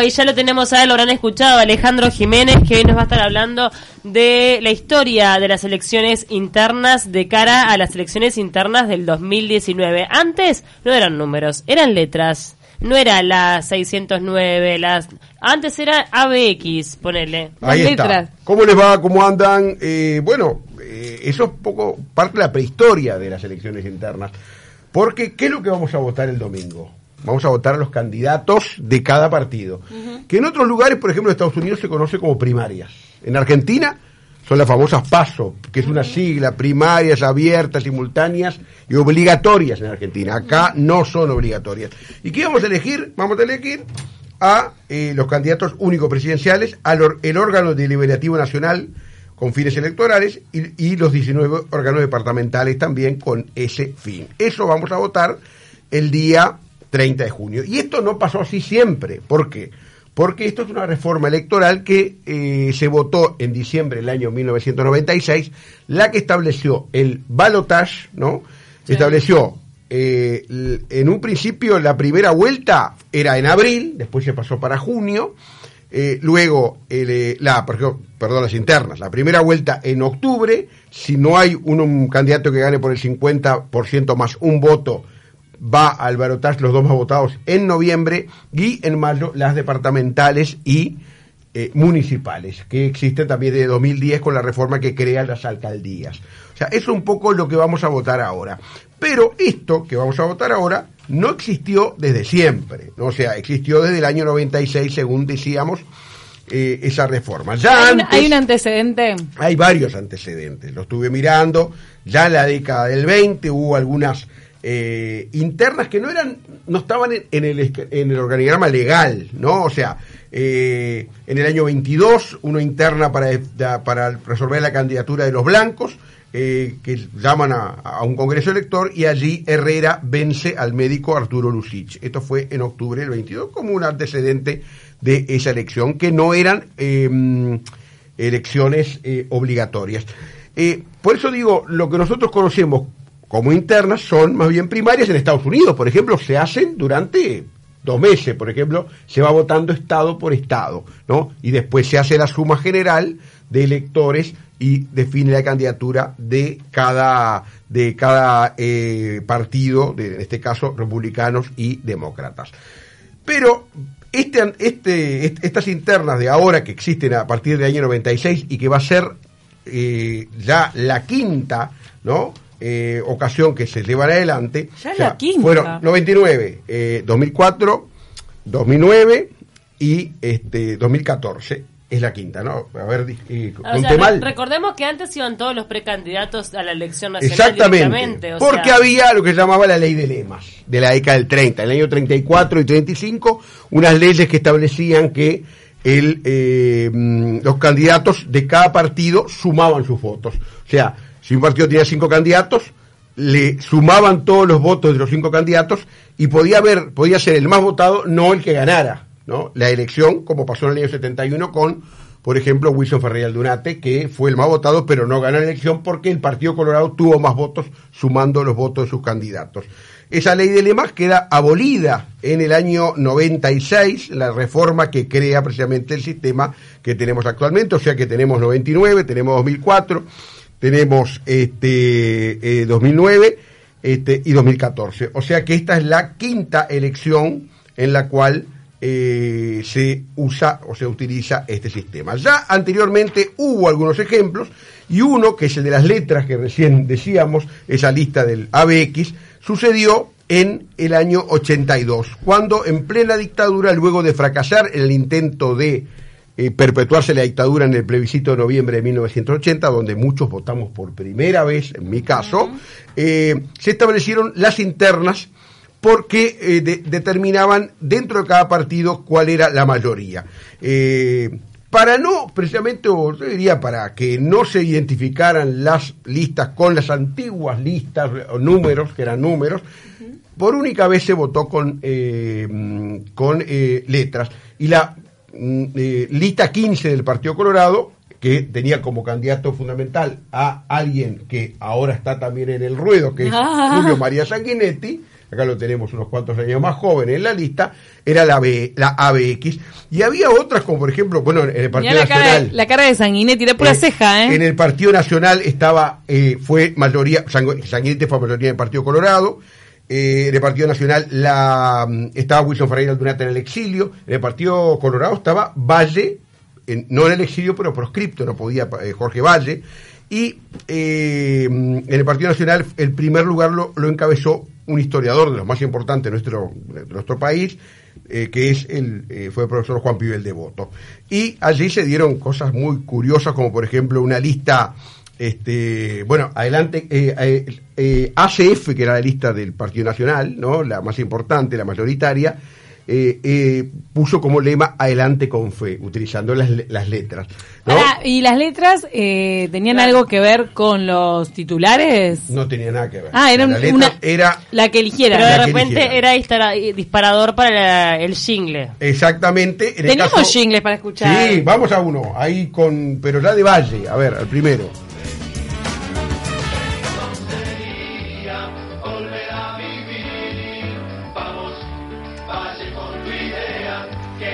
Y ya lo tenemos a él, lo habrán escuchado, Alejandro Jiménez, que hoy nos va a estar hablando de la historia de las elecciones internas de cara a las elecciones internas del 2019. Antes no eran números, eran letras. No era la 609, las antes era ABX, ponele. Ahí las está. letras. ¿Cómo les va? ¿Cómo andan? Eh, bueno, eh, eso es poco parte de la prehistoria de las elecciones internas. Porque, ¿qué es lo que vamos a votar el domingo? Vamos a votar a los candidatos de cada partido. Que en otros lugares, por ejemplo, en Estados Unidos se conoce como primarias. En Argentina son las famosas PASO, que es una sigla, primarias, abiertas, simultáneas y obligatorias en Argentina. Acá no son obligatorias. ¿Y qué vamos a elegir? Vamos a elegir a eh, los candidatos únicos presidenciales, al el órgano deliberativo nacional con fines electorales y, y los 19 órganos departamentales también con ese fin. Eso vamos a votar el día 30 de junio. Y esto no pasó así siempre. ¿Por qué? Porque esto es una reforma electoral que eh, se votó en diciembre del año 1996, la que estableció el balotage, ¿no? Estableció eh, en un principio la primera vuelta era en abril, después se pasó para junio, eh, luego el, la, perdón, las internas, la primera vuelta en octubre, si no hay un, un candidato que gane por el 50% más un voto, va al balotaje los dos más votados en noviembre y en mayo las departamentales y eh, municipales, que existen también desde 2010 con la reforma que crea las alcaldías. O sea, eso es un poco lo que vamos a votar ahora. Pero esto que vamos a votar ahora no existió desde siempre. ¿no? O sea, existió desde el año 96, según decíamos, eh, esa reforma. Ya Hay un, hay un antecedente. hay varios antecedentes, lo estuve mirando, ya en la década del 20 hubo algunas eh, internas que no eran, no estaban en, el, en el organigrama legal, ¿no? O sea, eh, en el año 22, una interna para, para resolver la candidatura de los blancos, eh, que llaman a, un congreso elector y allí Herrera vence al médico Arturo Lucich. Esto fue en octubre del 22 como un antecedente de esa elección, que no eran eh, elecciones obligatorias. Por eso digo, lo que nosotros conocemos como internas son más bien primarias en Estados Unidos, por ejemplo, se hacen durante dos meses, por ejemplo, se va votando estado por estado, ¿no? Y después se hace la suma general de electores y define la candidatura de cada de cada eh, partido, de, en este caso republicanos y demócratas. Pero este, este, est- estas internas de ahora que existen a partir del año 96 y que va a ser eh, ya la quinta, ¿no? Eh, ocasión que se llevan adelante. Ya la quinta. Fueron 99, eh, 2004, 2009 y este 2014 es la quinta, ¿no? A ver, eh, O sea, re- recordemos que antes iban todos los precandidatos a la elección nacional Exactamente, o porque sea, había lo que se llamaba la ley de lemas de la década del 30, en el año 34 y 35, unas leyes que establecían que el, eh, mm, los candidatos de cada partido sumaban sus votos. O sea, si un partido tenía cinco candidatos, le sumaban todos los votos de los cinco candidatos y podía haber, podía ser el más votado, no el que ganara, ¿no? La elección, como pasó en el año 71 con, por ejemplo, Wilson Ferreira Aldunate, que fue el más votado, pero no ganó la elección porque el Partido Colorado tuvo más votos sumando los votos de sus candidatos. Esa ley de lemas queda abolida en el año 96, la reforma que crea precisamente el sistema que tenemos actualmente, o sea que tenemos 99, tenemos 2004, tenemos este eh, 2009 este, y 2014. O sea que esta es la quinta elección en la cual eh, se usa o se utiliza este sistema. Ya anteriormente hubo algunos ejemplos y uno, que es el de las letras que recién decíamos, esa lista del ABX, sucedió en el año 82, cuando en plena dictadura, luego de fracasar el intento de eh, perpetuarse la dictadura en el plebiscito de noviembre de 1980, donde muchos votamos por primera vez, en mi caso, eh, se establecieron las internas porque eh, de- determinaban dentro de cada partido cuál era la mayoría. Para no, precisamente, o yo diría para que no se identificaran las listas con las antiguas listas o números, que eran números, por única vez se votó con, con letras. Y la eh, lista 15 del Partido Colorado, que tenía como candidato fundamental a alguien que ahora está también en el ruedo, que es Ah. Julio María Sanguinetti, acá lo tenemos unos cuantos años más joven en la lista, era la B, la ABX. Y había otras como por ejemplo, bueno, en el Partido la Nacional. cara, la cara de Sanguinetti, de pura Eh, ceja, ¿eh? En el Partido Nacional estaba, eh, fue mayoría, Sangu- Sanguinetti fue mayoría en el Partido Colorado. Eh, en el Partido Nacional mm, estaba Wilson Ferreira Aldunate en el exilio. En el Partido Colorado estaba Valle, no en el exilio, pero proscripto, no podía eh, Jorge Valle. Y eh, mm, en el Partido Nacional el primer lugar lo, lo encabezó un historiador de los más importantes de nuestro, nuestro país, eh, que es el, eh, fue el profesor Juan Pibel Devoto. Y allí se dieron cosas muy curiosas, como por ejemplo una lista, este, bueno, adelante, eh, eh, eh, ACF, que era la lista del Partido Nacional, ¿no? la más importante, la mayoritaria, eh, eh, puso como lema adelante con fe, utilizando las, las letras. ¿no? ¿Y las letras eh, tenían Claro. algo que ver con los titulares? No tenía nada que ver. Ah, era la una- era La que eligiera. Pero de repente era dispara- disparador para la- el jingle. exactamente. En Teníamos caso- jingles para escuchar. Sí, vamos a uno, ahí con, pero ya de Valle, a ver, al primero.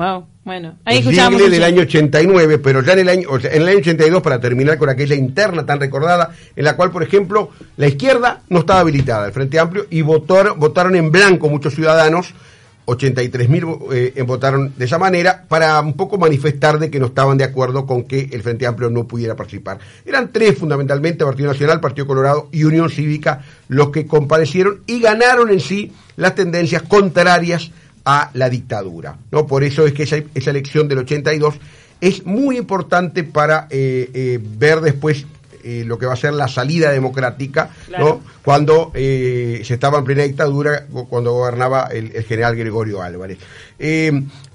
Wow, bueno. Ahí un del año 89, pero ya en el año, o sea, en el año 82 para terminar con aquella interna tan recordada, en la cual, por ejemplo, la izquierda no estaba habilitada, el Frente Amplio, y votaron, votaron en blanco muchos ciudadanos, 83.000 eh, votaron de esa manera, para un poco manifestar de que no estaban de acuerdo con que el Frente Amplio no pudiera participar. Eran tres fundamentalmente, Partido Nacional, Partido Colorado y Unión Cívica, los que comparecieron y ganaron en sí las tendencias contrarias a la dictadura. ¿no? Por eso es que esa, esa elección del 82 es muy importante para eh, eh, ver después eh, lo que va a ser la salida democrática, Claro. ¿no? cuando se estaba en plena dictadura, cu- cuando gobernaba el, el general Gregorio Álvarez.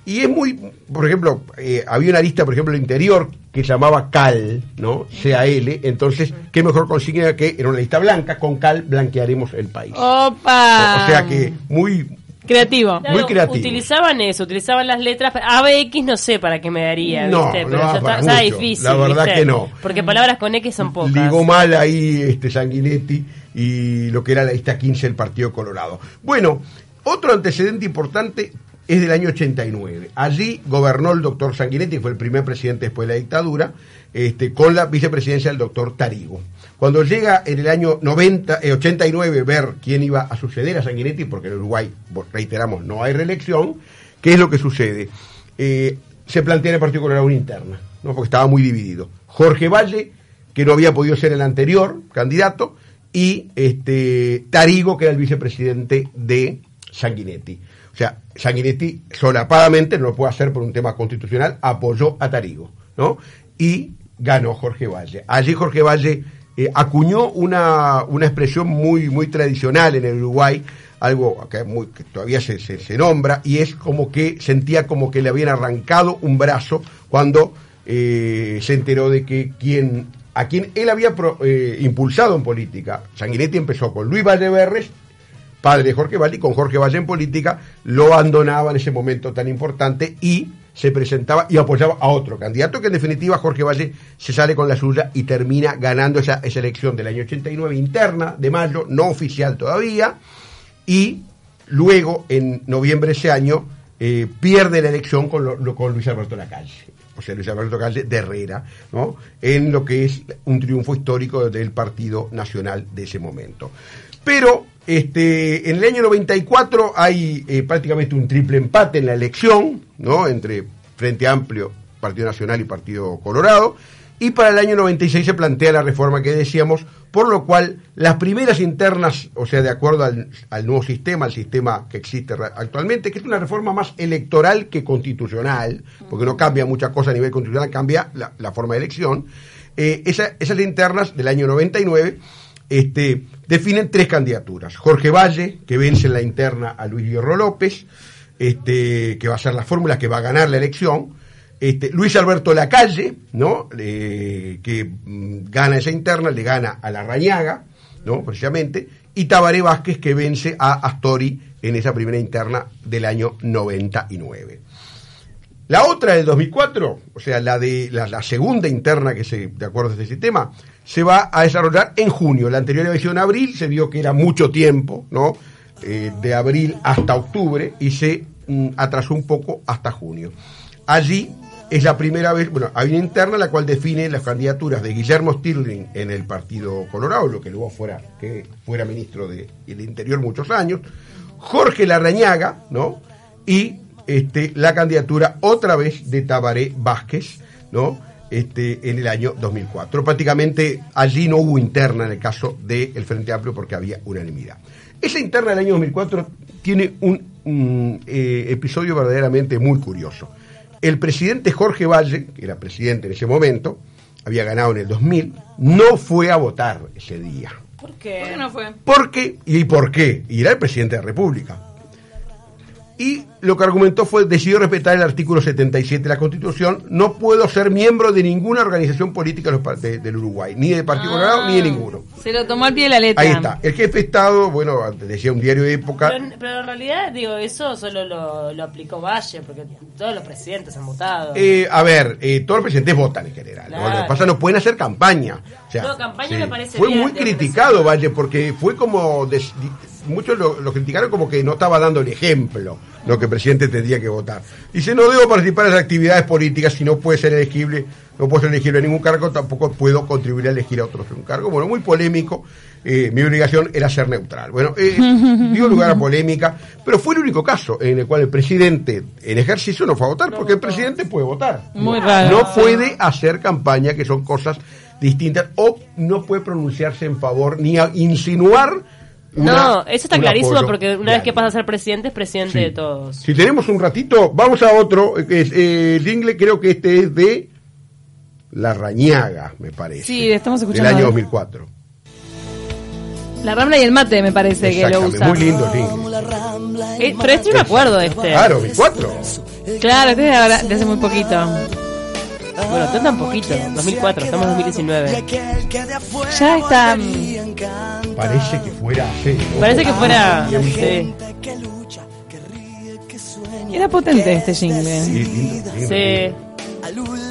Y es muy, por ejemplo, había una lista, por ejemplo, el interior que se llamaba CAL, ¿no? C-A-L, entonces, qué mejor consigna que era una lista blanca, con CAL blanquearemos el país. Opa. O sea que muy Creativo. Claro, Muy creativo. Utilizaban eso, utilizaban las letras. ABX no sé para qué me daría, No, ¿viste? no Pero ya para está, está difícil. La verdad ¿viste? que no. Porque palabras con X son pocas. ligó mal ahí este Sanguinetti y lo que era la lista 15 del Partido Colorado. Bueno, otro antecedente importante es del año 89. Allí gobernó el doctor Sanguinetti, fue el primer presidente después de la dictadura, este, con la vicepresidencia del doctor Tarigo. Cuando llega en el año 90, eh, 89 ver quién iba a suceder a Sanguinetti, porque en Uruguay, reiteramos, no hay reelección, ¿qué es lo que sucede? Eh, se plantea en el Partido Colorado una interna, ¿no? porque estaba muy dividido. Jorge Valle, que no había podido ser el anterior candidato, y este Tarigo, que era el vicepresidente de Sanguinetti. O sea, Sanguinetti solapadamente, no lo puede hacer por un tema constitucional, apoyó a Tarigo, ¿no? Y ganó Jorge Valle. Allí Jorge Valle eh, acuñó una, una expresión muy, muy tradicional en el Uruguay, algo que, muy- todavía se, se- se nombra, y es como que sentía como que le habían arrancado un brazo cuando eh, se enteró de que quien, a quien él había eh, impulsado en política, Sanguinetti empezó con Luis Valleverres, padre de Jorge Valle, y con Jorge Valle en política, lo abandonaba en ese momento tan importante y se presentaba y apoyaba a otro candidato que en definitiva Jorge Valle se sale con la suya y termina ganando esa, esa elección del año 89 interna de mayo, no oficial todavía, y luego en noviembre de ese año eh, pierde la elección con, lo- con Luis Alberto Lacalle, o sea, Luis Alberto Lacalle de Herrera, ¿no? en lo que es un triunfo histórico del Partido Nacional de ese momento. Pero este, en el año 94 hay eh, prácticamente un triple empate en la elección, ¿no? Entre Frente Amplio, Partido Nacional y Partido Colorado. Y para el año 96 se plantea la reforma que decíamos, por lo cual las primeras internas, o sea, de acuerdo al, nuevo sistema, al sistema que existe actualmente, que es una reforma más electoral que constitucional, porque no cambia muchas cosas a nivel constitucional, cambia la, forma de elección, eh, esa- esas internas del año 99 este, definen tres candidaturas. Jorge Valle, que vence en la interna a Luis Hierro López, este, que va a ser la fórmula que va a ganar la elección. Este, Luis Alberto Lacalle, ¿no? Eh, que mm, gana esa interna, le gana a la Rañaga, ¿no? Precisamente, y Tabaré Vázquez que vence a Astori en esa primera interna del año 99. La otra del 2004, o sea, la de la, segunda interna que se, de acuerdo a este sistema, se va a desarrollar en junio. La anterior había en abril, se vio que era mucho tiempo, ¿no? Eh, de abril hasta octubre y se mm, atrasó un poco hasta junio. Allí es la primera vez, bueno, hay una interna la cual define las candidaturas de Guillermo Stirling en el Partido Colorado, lo que luego fuera, que fuera ministro del Interior muchos años, Jorge Larrañaga, ¿no? Y este, la candidatura otra vez de Tabaré Vázquez, ¿no? Este, en el año 2004. Prácticamente allí no hubo interna en el caso del Frente Amplio porque había unanimidad. Esa interna del año 2004 tiene un, un, eh, episodio verdaderamente muy curioso. El presidente Jorge Valle, que era presidente en ese momento, había ganado en el 2000, no fue a votar ese día. ¿Por qué? ¿Por qué no fue? ¿Por qué? ¿Y por qué? Y era el presidente de la República. Y lo que argumentó fue, decidió respetar el artículo 77 de la Constitución, no puedo ser miembro de ninguna organización política de los pa- de- del Uruguay, ni de Partido Ah. Colorado, ni de ninguno. Se lo tomó al pie de la letra. Ahí está. El jefe de Estado, bueno, decía un diario de época, Pero, pero en realidad, digo, eso solo lo, lo aplicó Valle, porque todos los presidentes han votado. Eh, a ver, eh, todos los presidentes votan en general. Lo que pasa no pueden hacer campaña. O sea, No, campaña me parece Fue bien, muy de criticado Valle porque fue como di- muchos lo, lo criticaron como que no estaba dando el ejemplo lo que el presidente tendría que votar. Dice no debo participar en las actividades políticas si no puede ser elegible, no puedo ser elegible a ningún cargo, tampoco puedo contribuir a elegir a otros en un cargo. Bueno, muy polémico. eh, mi obligación era ser neutral. Bueno, eh, dio lugar a polémica, pero fue el único caso en el cual el presidente en ejercicio no fue a votar, porque el presidente puede votar. Muy No- raro. No puede hacer campaña, que son cosas distintas, o no puede pronunciarse en favor ni a insinuar. Una- no, eso está clarísimo apoyo porque una vez que pasa a ser presidente, es presidente Sí. de todos. Si tenemos un ratito, vamos a otro, eh, que es eh, el inglés, creo que este es de La Rañaga, me parece. Sí, estamos escuchando. Del año 2004. La Rambla y el mate me parece que lo usa. muy lindo el inglés. Eh, pero este yo me acuerdo de este. Claro, 2004. Claro, este es de hace muy poquito. Bueno, tú tan poquito. 2004, estamos en 2019. Ya está. Parece que fuera. Parece que fuera. Sí. Era potente este jingle. Sí,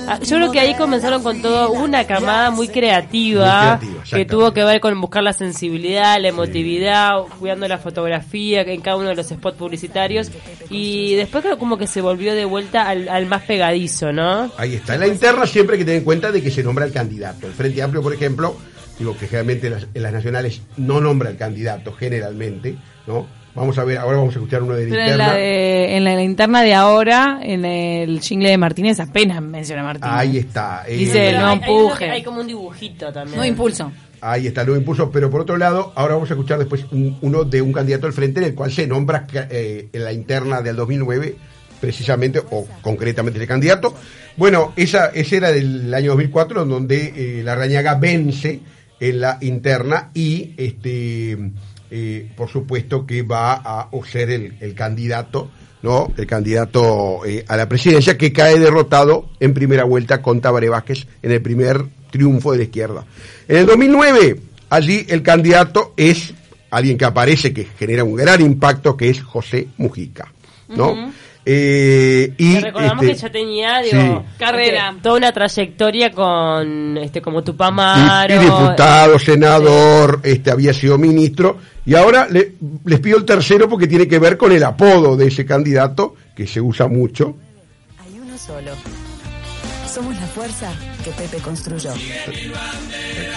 Ah, Yo creo que ahí comenzaron con todo una camada muy creativa, Muy creativa, que tuvo que ver con buscar la sensibilidad, la emotividad, cuidando la fotografía en cada uno de los spots publicitarios y después creo como que se volvió de vuelta al, al más pegadizo, ¿no? Ahí está. En la interna siempre hay que tener en cuenta de que se nombra el candidato. El Frente Amplio, por ejemplo, digo que generalmente en las, en las nacionales no nombra el candidato, generalmente, ¿no? Vamos a ver, ahora vamos a escuchar uno de la Pero en interna. la, de, en la, linterna de ahora, en el jingle de Martínez, apenas menciona a Martínez. Ahí está. eh, Dice, no hay, empuje. hay como un dibujito también. No impulso. Ahí está, nuevo impulso. Pero por otro lado, ahora vamos a escuchar después un- uno de un candidato al frente en el cual se nombra eh, en la interna del 2009 precisamente o concretamente ese candidato. Bueno, esa, ese era del año 2004 en donde eh, la Rañaga vence en la interna y este por supuesto que va a ser el, el candidato ¿no? El candidato eh, a la presidencia que cae derrotado en primera vuelta con Tabaré Vázquez en el primer triunfo de la izquierda. En el 2009, allí el candidato es alguien que aparece, que genera un gran impacto, que es José Mujica, ¿no? Eh, y recordamos este, que ya tenía, digo, sí. Carrera. este, toda una trayectoria con este como Tupamaro. y diputado, senador, este había sido ministro y ahora le- les pido el tercero porque tiene que ver con el apodo de ese candidato que se usa mucho. Hay uno solo. Somos la fuerza que Pepe construyó.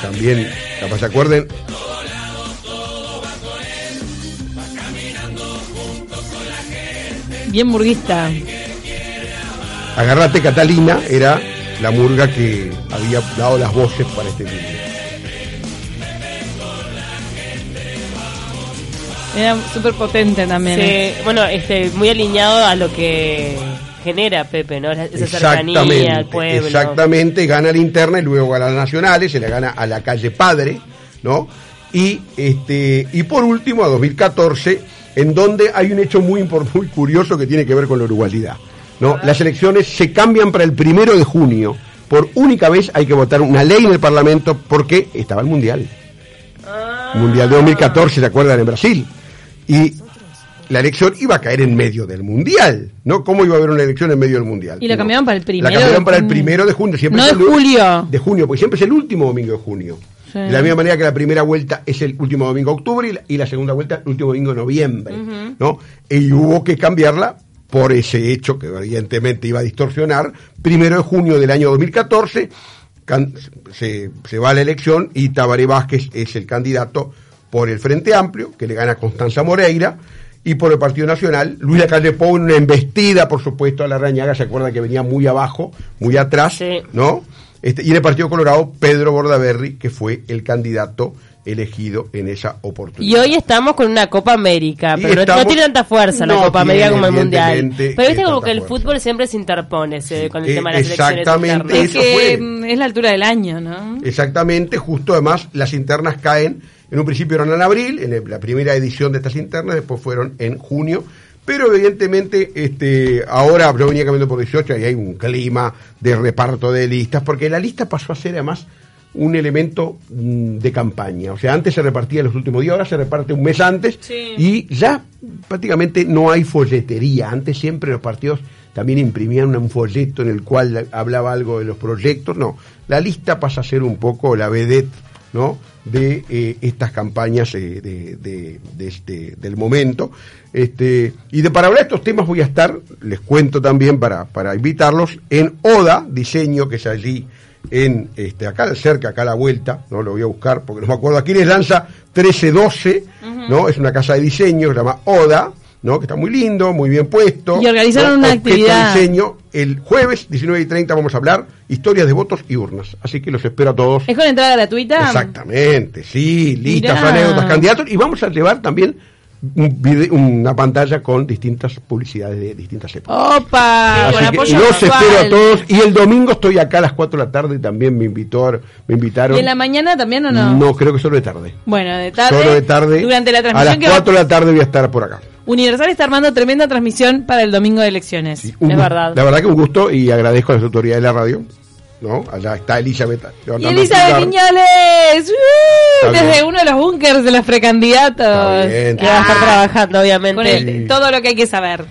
También, capaz se acuerden, Bien burguista. Agarrate Catalina era la murga que había dado las voces para este video. Era súper potente también. ¿eh? Sí, bueno, este, muy alineado a lo que genera Pepe, ¿no? Esa cercanía al pueblo. exactamente, gana la interna y luego gana las nacionales, se le gana a la calle Padre, ¿no? Y este y por último a 2014, en donde hay un hecho muy muy curioso que tiene que ver con la uruguayidad. ¿no? Las elecciones se cambian para el primero de junio. Por única vez hay que votar una ley en el Parlamento porque estaba el Mundial. Mundial de 2014, ¿se acuerdan? En Brasil. Y la elección iba a caer en medio del Mundial, ¿no? ¿Cómo iba a haber una elección en medio del Mundial? Y la No. cambiaron para el primero La cambiaron de para el junio. primero de junio. Siempre No es de julio. De junio, porque siempre es el último domingo de junio. Sí. De la misma manera que la primera vuelta es el último domingo de octubre y la, y la segunda vuelta el último domingo de noviembre, ¿no? Y hubo que cambiarla por ese hecho que evidentemente iba a distorsionar. Primero de junio del año 2014 can- se, se va a la elección y Tabaré Vázquez es el candidato por el Frente Amplio, que le gana Constanza Moreira, y por el Partido Nacional, Luis Lacalle Pou, una embestida, por supuesto, a la Rañaga, se acuerda que venía muy abajo, muy atrás, Sí. ¿no? Este, y en el Partido Colorado, Pedro Bordaberry, que fue el candidato elegido en esa oportunidad. Y hoy estamos con una Copa América, Y pero no- estamos- no tiene tanta fuerza la Copa América como el Mundial. Pero viste como que el fuerza. fútbol siempre se interpone se- con el Eh, tema de las elecciones exactamente. Es Eso que fue. mm, es la altura del año, ¿no? Exactamente, justo además las internas caen, en un principio eran en abril, en la primera edición de estas internas, después fueron en junio, pero evidentemente este ahora yo venía cambiando por 18 y hay un clima de reparto de listas, porque la lista pasó a ser además un elemento mm, de campaña, o sea, antes se repartía en los últimos días, ahora se reparte un mes antes Sí. y ya prácticamente no hay folletería, antes siempre los partidos también imprimían un folleto en el cual hablaba algo de los proyectos, no, la lista pasa a ser un poco la vedette, ¿no? De eh, estas campañas eh, de, de- de este, del momento. Este, y de para hablar de estos temas voy a estar, les cuento también para, para invitarlos, en ODA, diseño, que es allí en este acá cerca, acá a la vuelta, no lo voy a buscar porque no me acuerdo, aquí les lanza 1312, ¿no? Es una casa de diseño, se llama ODA, ¿no? Que está muy lindo, muy bien puesto. Y organizaron ¿no? una Objeto actividad. diseño. El jueves 19 y 30 vamos a hablar historias de votos y urnas. Así que los espero a todos. ¿Es con entrada gratuita? Exactamente, sí, listas, Mirá. anécdotas, candidatos. Y vamos a llevar también un vide- una pantalla con distintas publicidades de distintas épocas. ¡Opa! Así que los espero a todos. Y el domingo estoy acá a las 4 de la tarde. También me invitó, me invitaron. ¿Y en la mañana también o no? No, creo que solo de tarde. Bueno, de tarde. Solo de tarde. Durante la A las transmisión que va- 4 de la tarde voy a estar por acá. Universal está armando tremenda transmisión para el domingo de elecciones. Sí, un Es verdad. La verdad que un gusto y agradezco a las autoridades de la radio. ¿no? Allá está Elizabeth. Y Elizabeth. Viñales, ¡uh! Desde bien. uno de los búnkers de los precandidatos. Está bien. Que va a estar trabajando, obviamente. con el- Sí. todo lo que hay que saber.